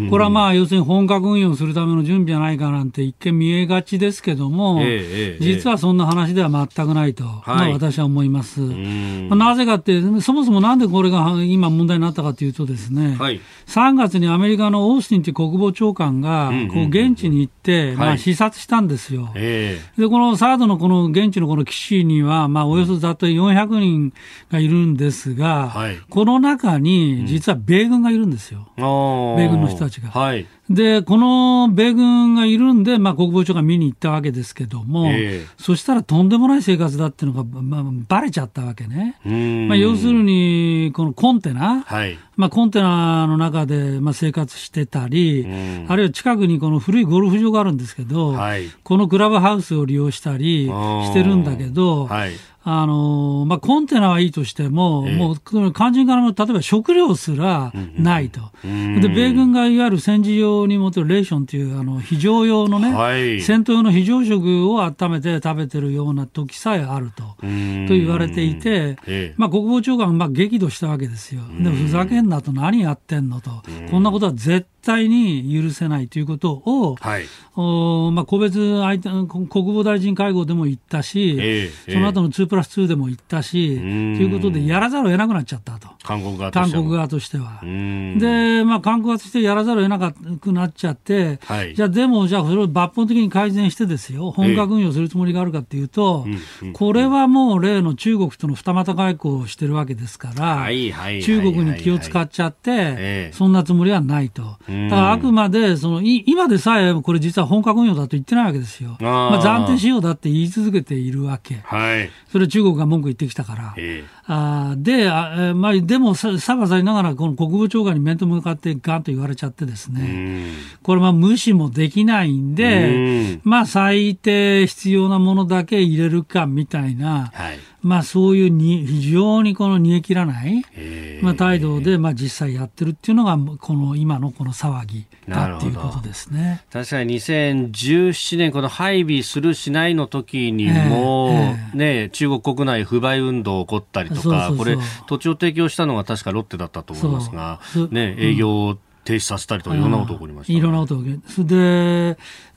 これはまあ要するに本格運用するための準備じゃないかなんて一見見えがちですけども、えーえー、実はそんな話では全くないと、はい。まあ、私私は思います。まあ、なぜかって、そもそもなんでこれが今問題になったかというとですね、はい、3月にアメリカのオースティンという国防長官が、こう現地に行って、まあ、視察したんですよ。はい、で、このサードのこの現地のこの基地には、まあ、およそざっと400人がいるんですが、はい、この中に実は米軍がいるんですよ。米軍の人たちが。はいで、この米軍がいるんで、まあ、国防長が見に行ったわけですけども、えー、そしたらとんでもない生活だっていうのが、まあ、ばれちゃったわけね。まあ、要するに、このコンテナ、はい、まあ、コンテナの中で、まあ、生活してたり、あるいは近くにこの古いゴルフ場があるんですけど、はい、このクラブハウスを利用したりしてるんだけど、はいあのまあ、コンテナはいいとしても、えー、もう肝心からも例えば食料すらないと、うん、で米軍がいわゆる戦時用に持ってるレーションというあの非常用のね、はい、戦闘用の非常食を温めて食べてるような時さえあると。と言われていて、えー、まあ、国防長官まあ激怒したわけですよ、でもふざけんなと、何やってんのと、こんなことは絶対に許せないということを、はい、おまあ、個別相手国防大臣会合でも言ったし、えー、その後の2プラス2でも言ったし、ということで、やらざるを得なくなっちゃったと、韓国側韓国側としては。で、まあ、韓国側としてやらざるを得なくなっちゃって、はい、じゃあ、でも、じゃあ、それを抜本的に改善してですよ、本格運用するつもりがあるかっていうと、えー、これはもう例の中国との二股外交をしてるわけですから、中国に気を使っちゃって、そんなつもりはないと。だからあくまでそのい、今でさえこれ実は本格運用だと言ってないわけですよ。まあ、暫定使用だって言い続けているわけ。はい、それ中国が文句言ってきたから。えー、あであ、まあ、でもさ、さがさりながら、この国務長官に面と向かってガンと言われちゃってですね、これ、まあ、無視もできないんで、まあ、最低必要なものだけ入れるかみたいな、はいまあ、そういうに非常にこの煮え切らない、まあ、態度でまあ実際やってるっていうのが、この今のこの騒ぎだっていうことですね。確かに2017年、この配備するしないの時にも、えー、ね、中国国内不買運動起こったりとか、これ、土地を提供したのが確かロッテだったと思いますが、ね、営業停止させたりとか、いろんなこと起こりました、ね、いろんなこと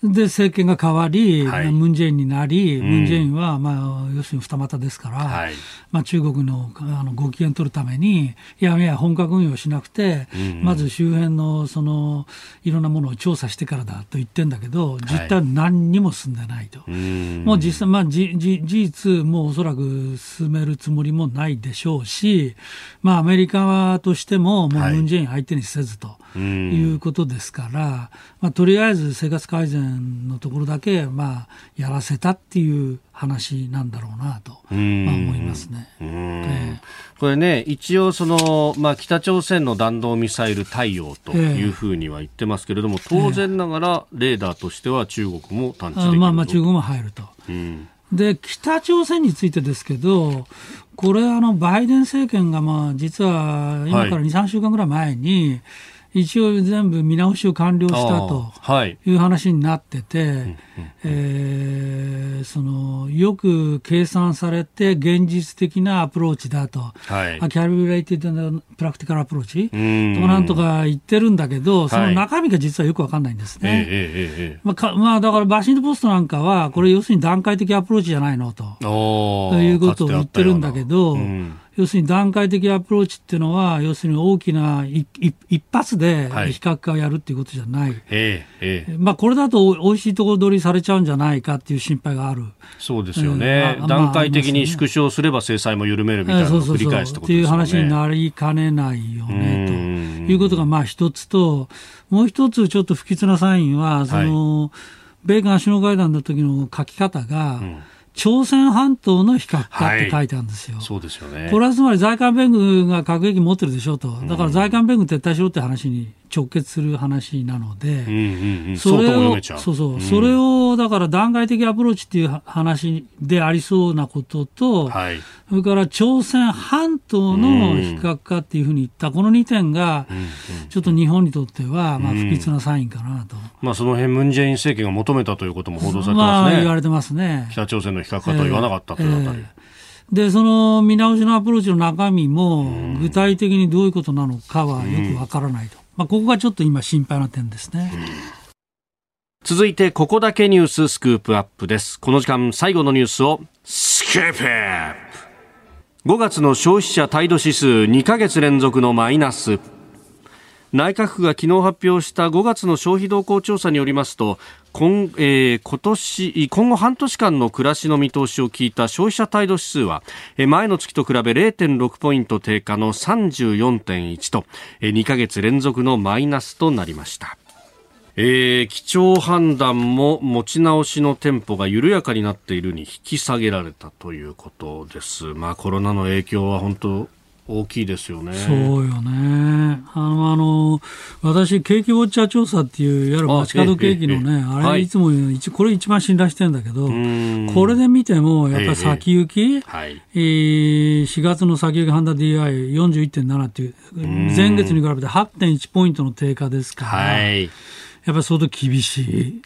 で、政権が変わり、はい、ムン・ジェインになり、ムン・ジェインは、まあ、要するに二股ですから、はい、まあ、中国のあのご機嫌取るために、いやいや、本格運用しなくて、うん、まず周辺の、その、いろんなものを調査してからだと言ってんだけど、実態は何にも進んでないと。はい、もう実際、まあ、じじ事実、もうおそらく進めるつもりもないでしょうし、まあ、アメリカとしても、もうムン・ジェイン相手にせずと。いうことですから、まあ、とりあえず生活改善のところだけ、まあ、やらせたっていう話なんだろうなと、まあ、思いますね。えー、これね、一応その、まあ、北朝鮮の弾道ミサイル対応というふうには言ってますけれども、当然ながらレーダーとしては中国も探知できる、まあ、まあ中国も入ると。うん。で北朝鮮についてですけど、これ、あのバイデン政権がまあ実は今から2、3週間ぐらい前に、一応全部見直しを完了したとい。う話になってて、えー、そのよく計算されて現実的なアプローチだと、はい、 calibrated practical approach となんとか言ってるんだけど、その中身が実はよくわかんないんですね。まあ、まあ、だからバシントポストなんかは、これ要するに段階的アプローチじゃないのと。いうことを言ってるんだけど、うん要するに段階的アプローチっていうのは、要するに大きな一発で比較化をやるっていうことじゃない、はいええ。まあ、これだと美味しいところ取りされちゃうんじゃないかっていう心配がある。そうですよね、うん、段階的に縮小すれば制裁も緩めるみたいなのを繰り返すってことですよね。っていう話になりかねないよねと。いうことがまあ一つと、もう一つちょっと不吉なサインは、その、はい、米韓首脳会談の時の書き方が、うん朝鮮半島の非核化って書いてあるんですよ。はい、そうですよね。これはつまり在韓米軍が核兵器持ってるでしょうと。だから在韓米軍撤退しろって話に直結する話なので、それを、そうそう、それをだから段階的アプローチっていう話でありそうなことと、はい、それから朝鮮半島の非核化っていうふうに言った、この2点が、ちょっと日本にとっては、まあ、不吉なサインかなと。まあ、その辺ムン・ジェイン政権が求めたということも報道されてますね。まあ、言われてますね。北朝鮮の非核化とは言わなかったというあたり。えーえーで、その見直しのアプローチの中身も、具体的にどういうことなのかはよくわからないと。まあ、ここがちょっと今心配な点ですね。続いて、ここだけニューススクープアップです。この時間、最後のニュースを、スクープアップ !5 月の消費者態度指数2ヶ月連続のマイナス。内閣府が昨日発表した5月の消費動向調査によりますと今,、えー、今年今後半年間の暮らしの見通しを聞いた消費者態度指数は前の月と比べ0.6ポイント低下の34.1と2ヶ月連続のマイナスとなりました。えー、基調判断も持ち直しのテンポが緩やかになっているに引き下げられたということです。まあコロナの影響は本当大きいですよね。そうよね。あの、あの私、景気ウォッチャー調査っていう、いわゆる街角景気のね、あれい。つも、これ一番信頼してるんだけど、これで見ても、やっぱり先行き、はい、えー、4月の先行き判断 DI41.7 っていう、前月に比べて8.1ポイントの低下ですから、はいやっぱり相当厳しい、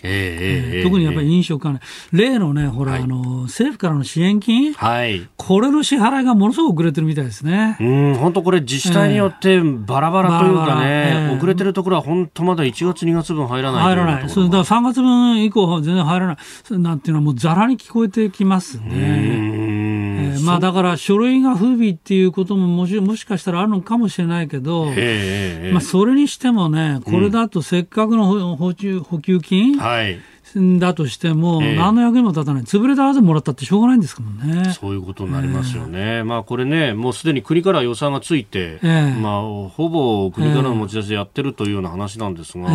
特にやっぱり飲食関連、例のね、ほら、はい、あの政府からの支援金、はい、これの支払いがものすごく遅れてるみたいですね。うん本当、これ、自治体によってバラバラというかね、遅れてるところは本当、まだ1月、2月分入らない入らない、そうだから3月分以降、全然入らない、なんていうのは、もうざらに聞こえてきますね。まあだから書類が不備っていうことももしもしかしたらあるのかもしれないけど、まあそれにしてもね、これだとせっかくの補補給金、はいだとしても、えー、何の役にも立たない、潰れたはずもらったってしょうがないんですもんね。そういうことになりますよね。えー、まあこれね、もうすでに国から予算がついて、えー、まあほぼ国からの持ち出しでやってるというような話なんですが、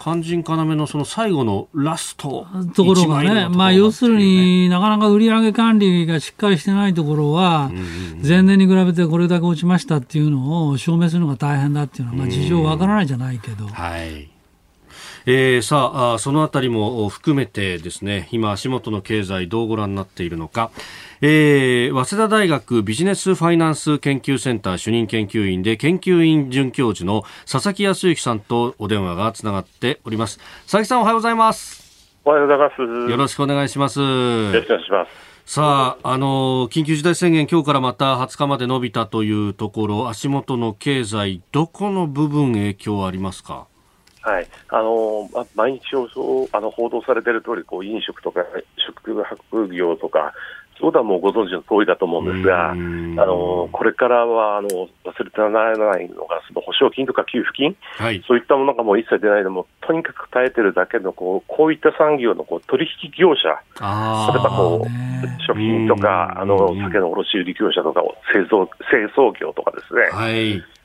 肝心要のその最後のラストところがね、まあ要するになかなか売上管理がしっかりしてないところは、前年に比べてこれだけ落ちましたっていうのを証明するのが大変だっていうのは、まあ事情わからないじゃないけど。はいえー、さあそのあたりも含めてですね今足元の経済どうご覧になっているのか、えー、早稲田大学ビジネスファイナンス研究センター主任研究員で研究員准教授の佐々木康之さんとお電話がつながっております。佐々木さんおはようございます。おはようございます。よろしくお願いします。よろしくお願いします。さあ、あの、緊急事態宣言、今日からまた20日まで伸びたというところ、足元の経済、どこの部分影響ありますか？はい、あの毎日あの報道されている通り、こり、飲食とか宿泊業とか、そういうことはもうご存知の通りだと思うんですが、あのこれからはあの忘れてはならないのが、その保証金とか給付金、はい、そういったものがもう一切出ないでも、とにかく耐えてるだけのこうこういった産業のこう取引業者、例えばこう食品とか、あの酒の卸売業者とか、製造製造業とかですね。はい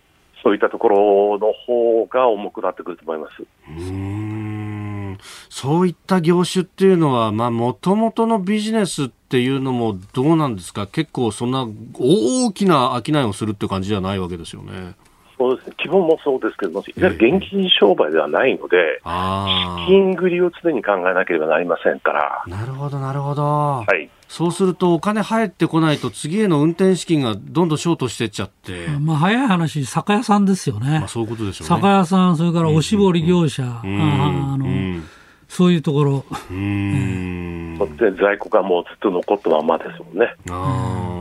そういったところの方が重くなってくると思います。うんそういった業種っていうのは、まあ、もともとのビジネスっていうのもどうなんですか？結構そんな大きな商いをするっていう感じじゃないわけですよね。そうですね、基本もそうですけども、いわゆる現金商売ではないので、資金繰りを常に考えなければなりませんから。なるほど、なるほど。はい。そうすると、お金入ってこないと、次への運転資金がどんどんショートしていっちゃって。まあ、早い話、酒屋さんですよね。まあ、そういうことでしょうね。酒屋さん、それからおしぼり業者、あの、そういうところ。うん。で、在庫がもうずっと残ったままですもんね。ああ。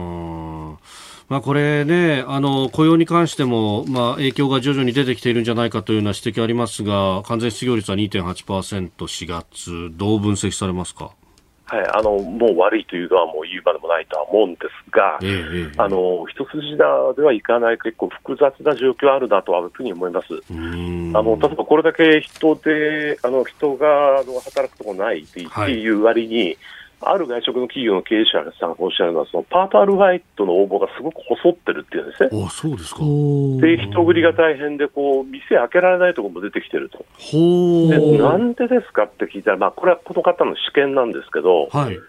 まあ、これね、あの雇用に関しても、まあ、影響が徐々に出てきているんじゃないかというような指摘ありますが、完全失業率は2.8%、4月、どう分析されますか？はい、あのもう悪いというのはもう言うまでもないとは思うんですが、えー、あの一筋縄ではいかない、結構複雑な状況あるなとはふうに思います。あの例えばこれだけ人であの人があの働くとこないっていう割に、はいある外食の企業の経営者さんがおっしゃるのは、そのパートアルバイトの応募がすごく細ってるっていうんですね。あそうですかで、人繰りが大変で、こう、店開けられないところも出てきてると。でなんでですかって聞いたら、まあ、これはこの方の試験なんですけど、はい、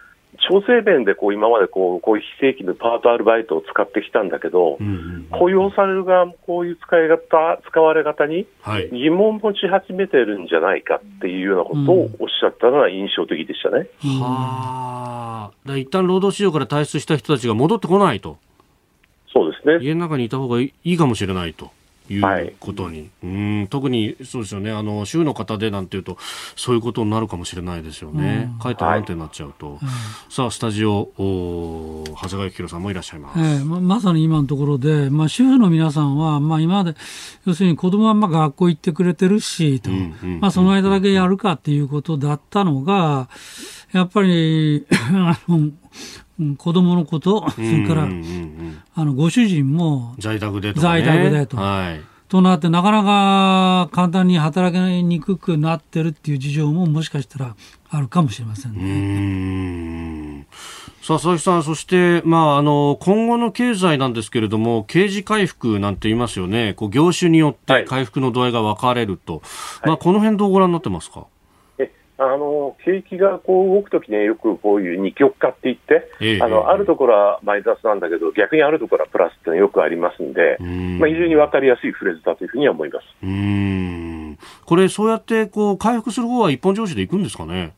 調整面でこう今までこうこういう非正規のパートアルバイトを使ってきたんだけど、うんうん、雇用される側もこういう使い方、使われ方に疑問持ち始めてるんじゃないかっていうようなことをおっしゃったのが印象的でしたね。うん、はあ、一旦労働市場から退出した人たちが戻ってこないと。そうですね。家の中にいた方がいいかもしれないと。いうことに、はい、うん。特にそうですよね。あの州の方でなんていうとそういうことになるかもしれないですよね、うん、かえって不安定になっちゃうと、はい、さあスタジオお長谷川幸宏さんもいらっしゃいます、えー、ままさに今のところで、まあ、主婦の皆さんは、まあ、今まで要するに子供はまあ学校行ってくれてるしと、まあ、その間だけやるかっていうことだったのがやっぱりあの子供のこと、それから、あのご主人も在宅でと、ね、在宅でと。はいとなって、なかなか簡単に働きにくくなってるっていう事情ももしかしたらあるかもしれませんね。さあ、佐々木さん、そして、まあ、あの、今後の経済なんですけれども、刑事回復なんて言いますよね。こう業種によって回復の度合いが分かれると。はい、まあ、この辺どうご覧になってますか？あの景気がこう動くときによくこういう二極化って言って、えあのあるところはマイナスなんだけど、逆にあるところはプラスっていうのはよくありますんで、ん。まあ、非常に分かりやすいフレーズだというふうには思います。うん。これ、そうやってこう回復する方は一本上司でいくんですかね？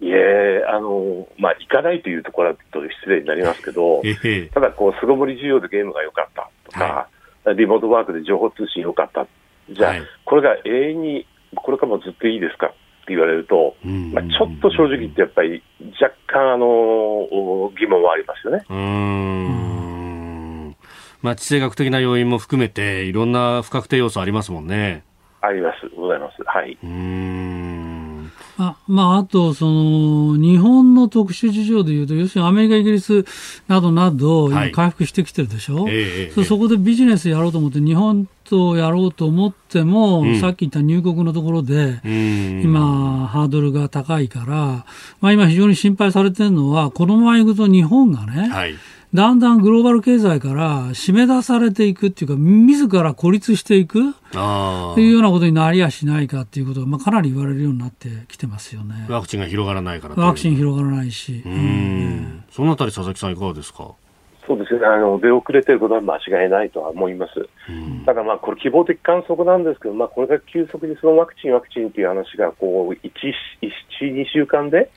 いえ、あの、まあ、行かないというところだと失礼になりますけど、え。ただ、こう、巣ごもり需要でゲームが良かったとか、はい、リモートワークで情報通信良かった。じゃあ、はい、これが永遠に、これからもずっといいですか？言われると、まあ、ちょっと正直言って、やっぱり若干あの疑問はありますよね。うんまあ、地政学的な要因も含めて、いろんな不確定要素ありますもんね。あります、ございます。はい。うんあまあ、あとその、日本の特殊事情でいうと、要するにアメリカ、イギリスなどなど、今、回復してきてるでしょ、はいえー、そこでビジネスやろうと思って、日本とやろうと思っても、うん、さっき言った入国のところで、今、ハードルが高いから、まあ、今、非常に心配されてるのは、このままいくと日本がね、はい。だんだんグローバル経済から締め出されていくっていうか、自ら孤立していくというようなことになりやしないかっていうことが、まあ、かなり言われるようになってきてますよね。ワクチンが広がらないからワクチン広がらないし。うん、そのあたり、佐々木さん、いかがですか？そうですね。あの出遅れていることは間違いないとは思います、うん、ただ、まあ、これ、希望的観測なんですけど、まあ、これだけ急速にそのワクチン、ワクチンという話がこう1、1、2週間で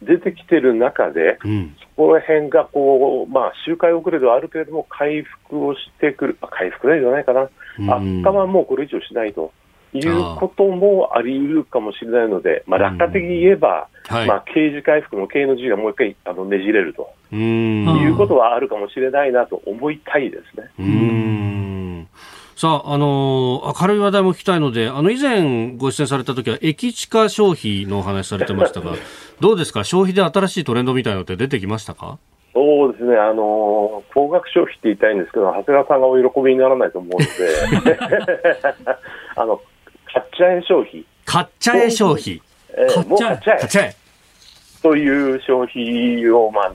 出てきている中で、はいうん、そこら辺がこう、まあ、周回遅れではあるけれども、回復をしてくる、回復ではないかな、悪化はもうこれ以上しないと。いうこともあり得るかもしれないので、まあ、楽観的に言えば、はい、まあ、刑事回復の経営の字がもう一回あのねじれると。いうことはあるかもしれないなと思いたいですね。うん。さあ、あの明るい話題も聞きたいので、あの、以前ご出演された時は、駅地下消費のお話されてましたが、<laughs> どうですか？消費で新しいトレンドみたいなのって出てきましたか？そうですね、あの高額消費って言いたいんですけど、長谷川さんがお喜びにならないと思うので、<laughs> <laughs> あの買っちゃえ消費。買っちゃえ消費。えー、もう買っちゃえ。買っちゃえ。という消費を、まあ、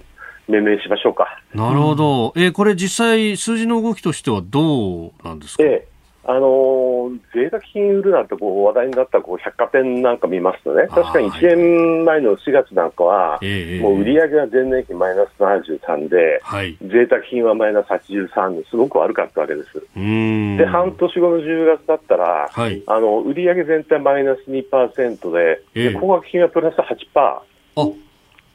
命名しましょうか。なるほど。えー、これ実際数字の動きとしてはどうなんですか？えーあのー、贅沢品売るなんてこう話題になったこう百貨店なんか見ますとね、確かに1年前の4月なんかは、もう売り上げが前年比マイナス73で、はい、贅沢品はマイナス83ですごく悪かったわけです。で、半年後の10月だったら、はい、あの売り上げ全体マイナス2%で、で高額品はプラス8%。あ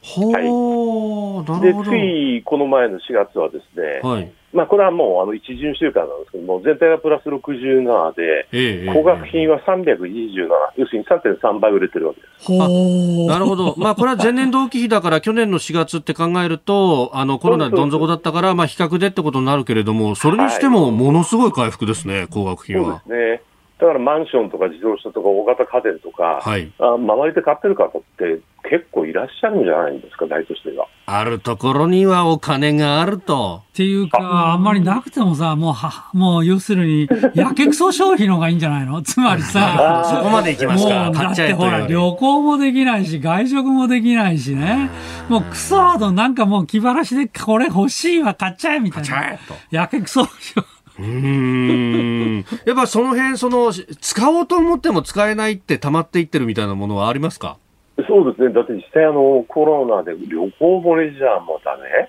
はい、でついこの前の4月はですね、はい、まあ、これはもうあの一巡週間なんですけども、全体がプラス67で、ええ、高額品は327、要するに3.3倍売れてるわけです。なるほど、まあ、これは前年同期比だから、去年の4月って考えると、あのコロナでどん底だったから、まあ、比較でってことになるけれども、それにしてもものすごい回復ですね、はい、高額品は。そうですねだからマンションとか自動車とか大型家電とか、はい、あ周りで買ってる方って結構いらっしゃるんじゃないんですか、大都市では。あるところにはお金があると。っていうか、あんまりなくてもさ、もう、は、もう要するに、やけくそ消費の方がいいんじゃないの？<laughs> つまりさ、そこまで行きますか。もう、だってほら、旅行もできないし、外食もできないしね。もうクソほどなんかもう気晴らしで、これ欲しいわ、買っちゃえみたいな。やけくそ消費。うん。やっぱその辺その使おうと思っても使えないってたまっていってるみたいなものはありますか？そうですね、だって実際あの、コロナで旅行もレジャーもだね、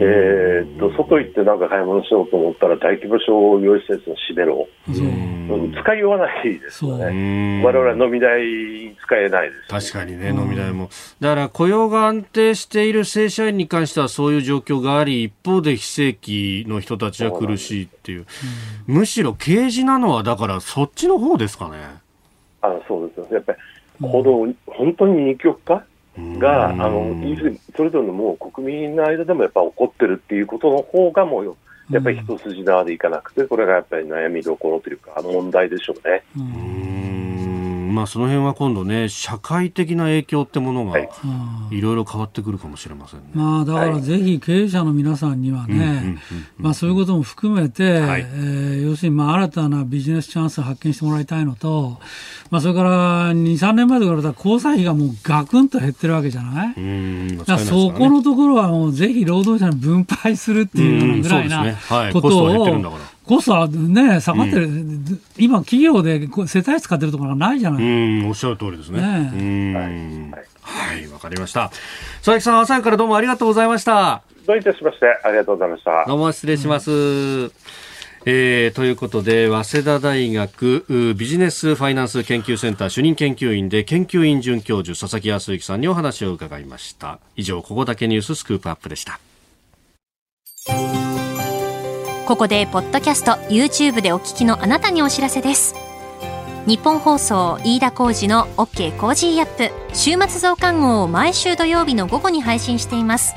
えー、っと外行ってなんか買い物しようと思ったら、大規模商業施設の閉めろ、使いようがないですよね、われわれ飲み代使えないです、確かにね、飲み代も。だから雇用が安定している正社員に関してはそういう状況があり、一方で非正規の人たちは苦しいっていう、むしろ刑事なのは、だからそっちの方ですかね。あそうですよ。やっぱり行動、本当に二極化？が、あのそれぞれのもう国民の間でもやっぱ起こってるっていうことの方がもうやっぱり一筋縄でいかなくて、これがやっぱり悩みどころというか、問題でしょうね。まあ、その辺は今度ね、社会的な影響ってものが、い。ろいろ変わってくるかもしれませんね。まあ、だからぜひ経営者の皆さんにはね、まあ、そういうことも含めて、はい、えー、要するにまあ新たなビジネスチャンスを発見してもらいたいのと、まあ、それから2、3年前と比べたら交際費がもうガクンと減ってるわけじゃない？うんだそこのところはもうぜひ労働者に分配するっていうぐらいなことを、コストはね、下がってる、うん、今、企業で世帯使ってるところがないじゃないうんおっしゃる通りですね。ねはい、わ、かりました。佐々木さん、朝からどうもありがとうございました。どういたしまして、ありがとうございました。どうも失礼します。うんえー、ということで、早稲田大学ビジネスファイナンス研究センター主任研究員で研究員准教授佐々木康之さんにお話を伺いました。以上、ここだけニューススクープアップでした。ここでポッドキャスト YouTube でお聞きのあなたにお知らせです。ニッポン放送飯田浩司の OK コージーアップ週末増刊号を毎週土曜日の午後に配信しています。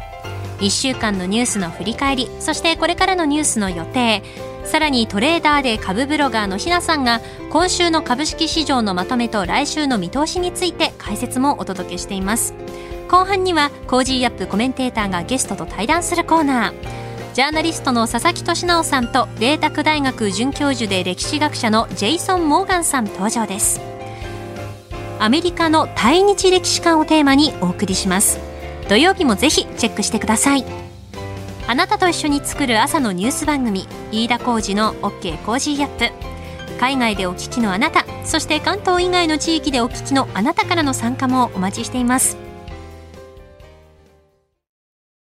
1週間のニュースの振り返りそしてこれからのニュースの予定さらにトレーダーで株ブロガーのひなさんが今週の株式市場のまとめと来週の見通しについて解説もお届けしています。後半にはコージーアップコメンテーターがゲストと対談するコーナー。ジャーナリストの佐々木俊尚さんと麗澤大学准教授で歴史学者のジェイソン・モーガンさん登場です。アメリカの対日歴史観をテーマにお送りします。土曜日もぜひチェックしてください。あなたと一緒に作る朝のニュース番組飯田浩司の OK コージーアップ。海外でお聞きのあなたそして関東以外の地域でお聞きのあなたからの参加もお待ちしています。